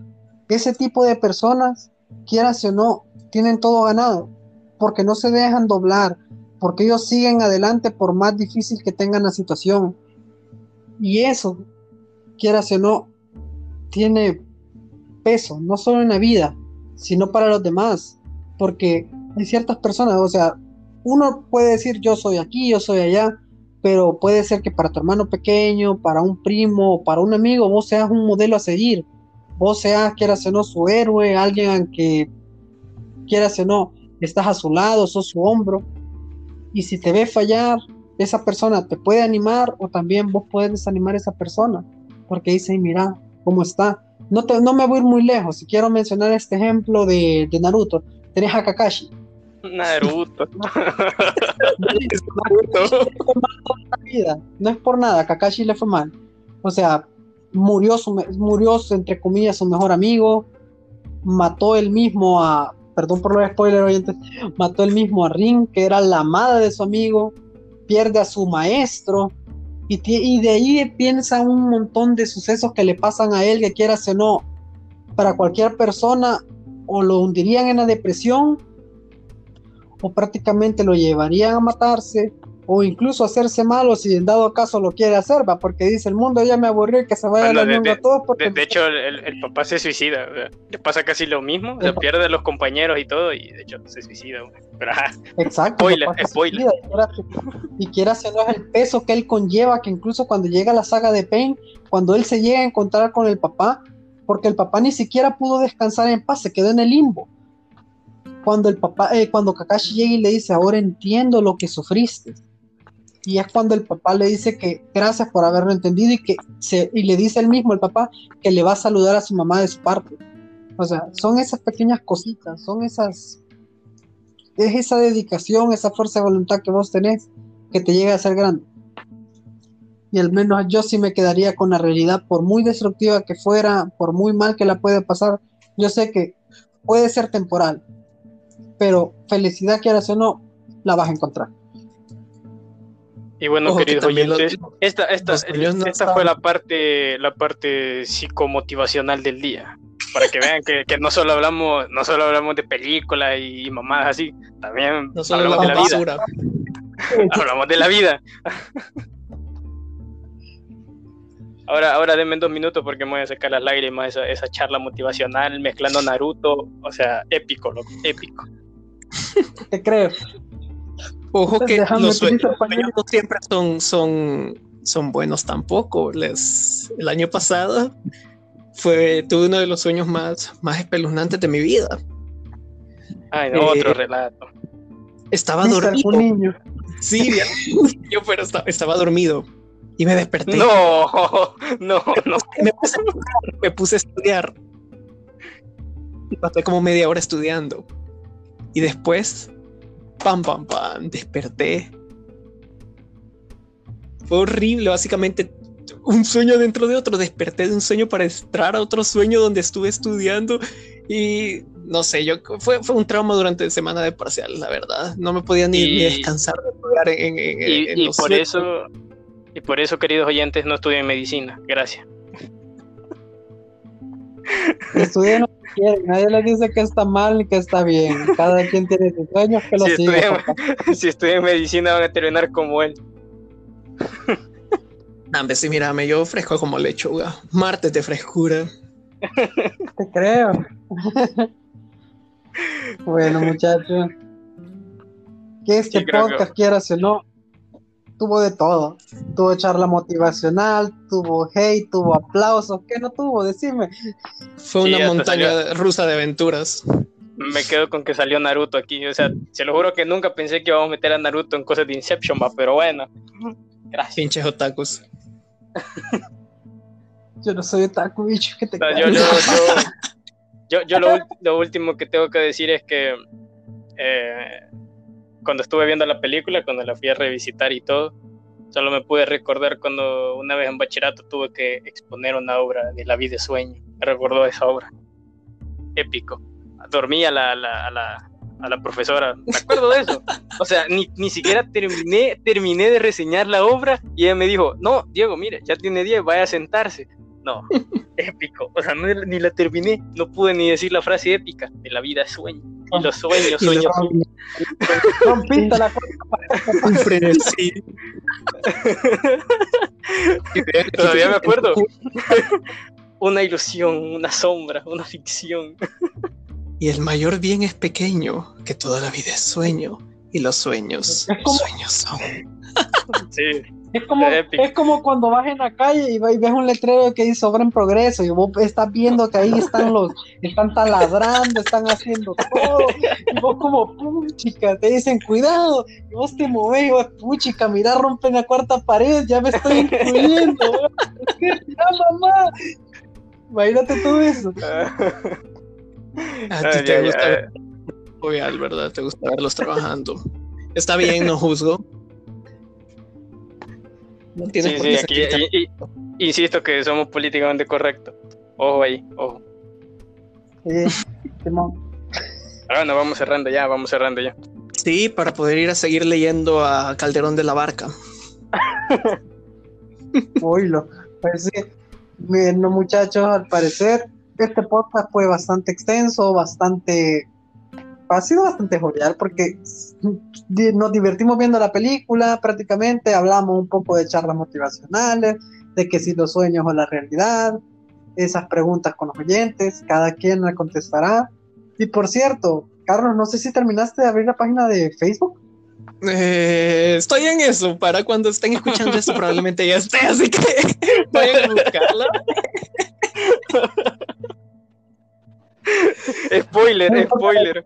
Ese tipo de personas, quieras o no, tienen todo ganado, porque no se dejan doblar, porque ellos siguen adelante por más difícil que tengan la situación. Y eso, quieras o no, tiene peso, no solo en la vida, sino para los demás, porque hay ciertas personas, o sea, uno puede decir yo soy aquí, yo soy allá, pero puede ser que para tu hermano pequeño, para un primo, para un amigo, vos seas un modelo a seguir, vos seas, quieras o no, su héroe, alguien que quieras o no, estás a su lado, sos su hombro, y si te ve fallar, esa persona te puede animar o también vos puedes desanimar a esa persona, porque dice, mira, cómo está. No, no me voy a ir muy lejos, si quiero mencionar este ejemplo de, de Naruto, tenés a Kakashi, Naruto. no. Es por nada, Kakashi le fue mal. O sea, murió, su, murió entre comillas su mejor amigo, mató él mismo a, perdón por los spoilers oyentes, mató él mismo a Rin, que era la amada de su amigo, pierde a su maestro, y, de ahí piensa un montón de sucesos que le pasan a él, que quieras o no, para cualquier persona, o lo hundirían en la depresión, o prácticamente lo llevarían a matarse o incluso hacerse malo si en dado caso lo quiere hacer, va, porque dice el mundo ya me aburrió que se vaya bueno, mundo a todos. Porque... De, hecho, el, papá se suicida, le pasa casi lo mismo, se pierde a los compañeros y todo, y de hecho se suicida. Pero, Exacto, spoiler, spoiler. y quiera si no es el peso que él conlleva, que incluso cuando llega la saga de Pain, cuando él se llega a encontrar con el papá, porque el papá ni siquiera pudo descansar en paz, se quedó en el limbo cuando el papá, eh, cuando Kakashi llega y le dice, ahora entiendo lo que sufriste. Y es cuando el papá le dice que gracias por haberlo entendido y que se, y le dice el mismo el papá que le va a saludar a su mamá de su parte. O sea, son esas pequeñas cositas, son esas es esa dedicación, esa fuerza de voluntad que vos tenés que te llega a ser grande. Y al menos yo sí me quedaría con la realidad, por muy destructiva que fuera, por muy mal que la pueda pasar, yo sé que puede ser temporal, pero felicidad quieras o no, la vas a encontrar. Y bueno, queridos oyentes, esta, esta, esta fue la parte, la parte psicomotivacional del día. Para que vean que, que, no solo hablamos, no solo hablamos de películas y mamadas así, también hablamos de la vida. [laughs] hablamos de la vida. Ahora, ahora denme dos minutos porque me voy a sacar las lágrimas, esa, esa charla motivacional mezclando Naruto, o sea, épico, loco, épico. Te creo. Ojo que los sueños, no siempre son, son, son buenos tampoco. Les, el año pasado fue, tuve uno de los sueños más, más espeluznantes de mi vida. Ay, no, otro eh, relato. Estaba dormido. Sí, yo pero estaba, estaba dormido y me desperté. No, [laughs] no, no. Me puse, me puse a estudiar. Y pasé como media hora estudiando. Y después, pam, pam, pam, desperté. Fue horrible, básicamente un sueño dentro de otro. Desperté de un sueño para entrar a otro sueño donde estuve estudiando y no sé, yo fue, fue un trauma durante la semana de parcial, la verdad. No me podía ni, descansar de estudiar en, en, y, por eso y por eso, queridos oyentes, no en medicina. Gracias. Estudien lo que quieren. Nadie les dice que está mal ni que está bien. Cada quien tiene sus sueños que lo si siga. [laughs] si estudian medicina van a terminar como él. Nambe, sí, mírame, yo fresco como lechuga. Martes de frescura. Te creo. bueno, muchachos. Que este podcast, quieras o no, tuvo de todo. Tuvo charla motivacional, tuvo hate, tuvo aplausos. ¿Qué no tuvo? Decime. Fue una montaña rusa de aventuras. Me quedo con que salió Naruto aquí. O sea, se lo juro que nunca pensé que íbamos a meter a Naruto en cosas de Inception, va, pero bueno. Gracias. Pinches otakus. [laughs] yo no soy otaku, bicho, que te yo, [laughs] yo, yo, lo, lo, último que tengo que decir es que eh, cuando estuve viendo la película, cuando la fui a revisitar y todo, solo me pude recordar cuando una vez en bachillerato tuve que exponer una obra de La vida de sueño. Me recordó esa obra. Épico. Dormí a la, la, la profesora. Me acuerdo de eso. O sea, ni, ni siquiera terminé, terminé de reseñar la obra y ella me dijo, no, Diego, mire, ya tiene 10, vaya a sentarse. No, épico. O sea, ni la terminé, no pude ni decir la frase épica de la vida es sueño. Y los sueños, sueños. la Un frenesí. Todavía me acuerdo. una ilusión, una sombra, una ficción. Y el mayor bien es pequeño, que toda la vida es sueño. Y los sueños, sueños son. sí. Es como, es como cuando vas en la calle y, ves un letrero que dice obra en progreso y vos estás viendo que ahí están los, están taladrando, están haciendo todo, y vos como puchica, te dicen cuidado, y vos te mueves y vos puchica, mira, rompen la cuarta pared, ya me estoy incluyendo, [laughs] ya mamá, imagínate todo eso. A ti te gusta, ver, ¿verdad? Te gusta verlos trabajando. Está bien, no juzgo sí, sí, aquí, insisto que somos políticamente correctos. Ojo ahí, ojo. Ahora vamos cerrando ya, vamos cerrando ya. Sí, para poder ir a seguir leyendo a Calderón de la Barca. Oílo. Pues sí. Bueno, muchachos, al parecer este podcast fue bastante extenso, bastante ha sido bastante jovial porque nos divertimos viendo la película prácticamente, hablamos un poco de charlas motivacionales, de que si los sueños o la realidad, esas preguntas con los oyentes, cada quien la contestará. Y por cierto, Carlos, no sé si terminaste de abrir la página de Facebook. Eh, estoy en eso, para cuando estén escuchando esto probablemente ya esté, así que [laughs] vayan a buscarla. [laughs] spoiler, spoiler.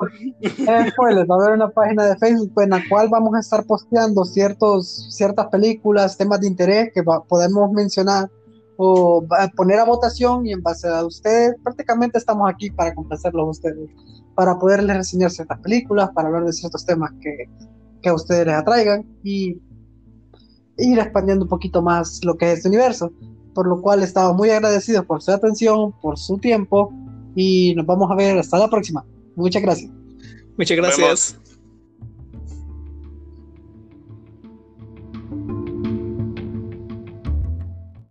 spoiler, va a haber una página de Facebook en la cual vamos a estar posteando ciertos, ciertas películas, temas de interés que podemos mencionar o poner a votación y en base a ustedes, prácticamente estamos aquí para complacerlos a ustedes, para poderles reseñar ciertas películas, para hablar de ciertos temas que, que a ustedes les atraigan y ir expandiendo un poquito más lo que es este universo. Por lo cual estamos muy agradecidos por su atención, por su tiempo y nos vamos a ver hasta la próxima. Muchas gracias. Muchas gracias.